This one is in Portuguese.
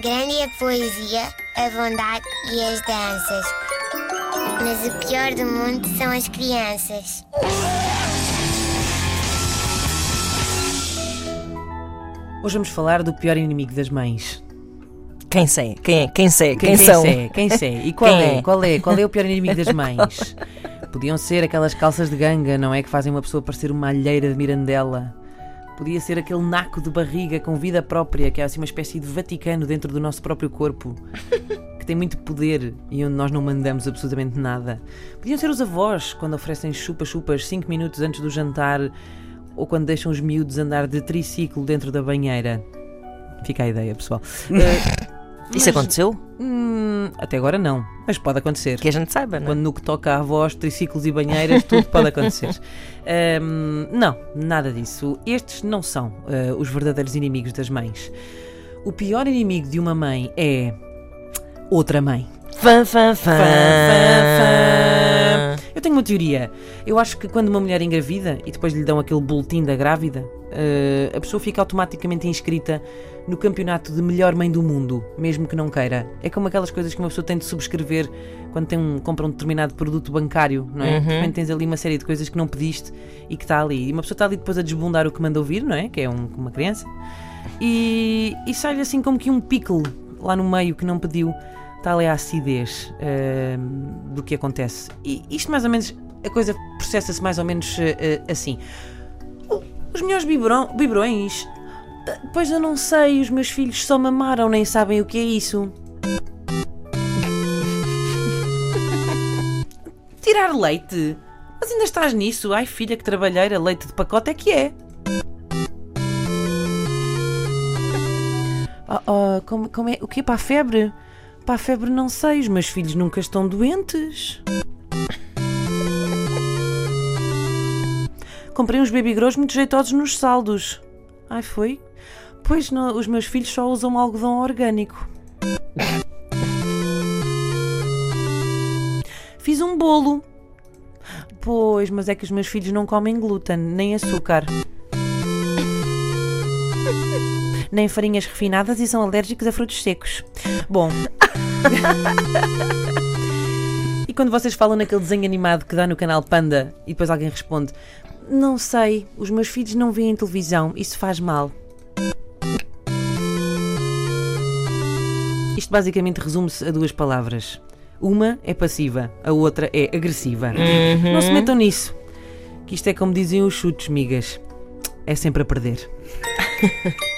Grande é a poesia, a bondade e as danças. Mas o pior do mundo são as crianças. Hoje vamos falar do pior inimigo das mães. Quem sei? Quem é? Quem sei? Quem, quem são? sei? Quem sei? E qual Quem é? é? Qual é? Qual é o pior inimigo das mães? Podiam ser aquelas calças de ganga, não é? Que fazem uma pessoa parecer uma alheira de Mirandela. Podia ser aquele naco de barriga com vida própria, que é assim uma espécie de Vaticano dentro do nosso próprio corpo, que tem muito poder e onde nós não mandamos absolutamente nada. Podiam ser os avós, quando oferecem chupa-chupas 5 minutos antes do jantar, ou quando deixam os miúdos andar de triciclo dentro da banheira. Fica a ideia, pessoal. Eh, Isso mas, aconteceu? hum, até agora não, mas pode acontecer. Que a gente saiba, não é? Quando no que toca a avós, triciclos e banheiras, tudo pode acontecer. Não, nada disso. Estes não são ah, os verdadeiros inimigos das mães. O pior inimigo de uma mãe é outra mãe. Fã, fã, fã. Fã, fã, fã. Uma teoria. Eu acho que quando uma mulher engravida e depois lhe dão aquele boletim da grávida, ah, a pessoa fica automaticamente inscrita no campeonato de melhor mãe do mundo, mesmo que não queira. É como aquelas coisas que uma pessoa tem de subscrever quando tem um, compra um determinado produto bancário, não é? De repente tens ali uma série de coisas que não pediste e que está ali. E uma pessoa está ali depois a desbundar o que manda ouvir, não é? Que é um- uma criança. E, e sai-lhe assim como que um pickle lá no meio que não pediu. Está ali a acidez ahm, do que acontece. E isto mais ou menos, a coisa processa-se mais ou menos eh, assim. Os biberão- biberões eh, Pois eu não sei, os meus filhos só mamaram, nem sabem o que é isso. Tirar leite? Mas ainda estás nisso? Ai filha, que trabalheira, leite de pacote é que é. Ah, ah, como, como é? O que para a febre? Para a febre não sei, os meus filhos nunca estão doentes. Comprei uns baby grows muito jeitosos nos saldos. Ai, foi? Pois não, os meus filhos só usam algodão orgânico. Fiz um bolo. Pois, mas é que os meus filhos não comem glúten, nem açúcar. Nem farinhas refinadas e são alérgicos a frutos secos. Bom. e quando vocês falam naquele desenho animado que dá no canal Panda e depois alguém responde: Não sei, os meus filhos não veem televisão, isso faz mal. Isto basicamente resume-se a duas palavras. Uma é passiva, a outra é agressiva. Não se metam nisso. Que isto é como dizem os chutes, migas. É sempre a perder.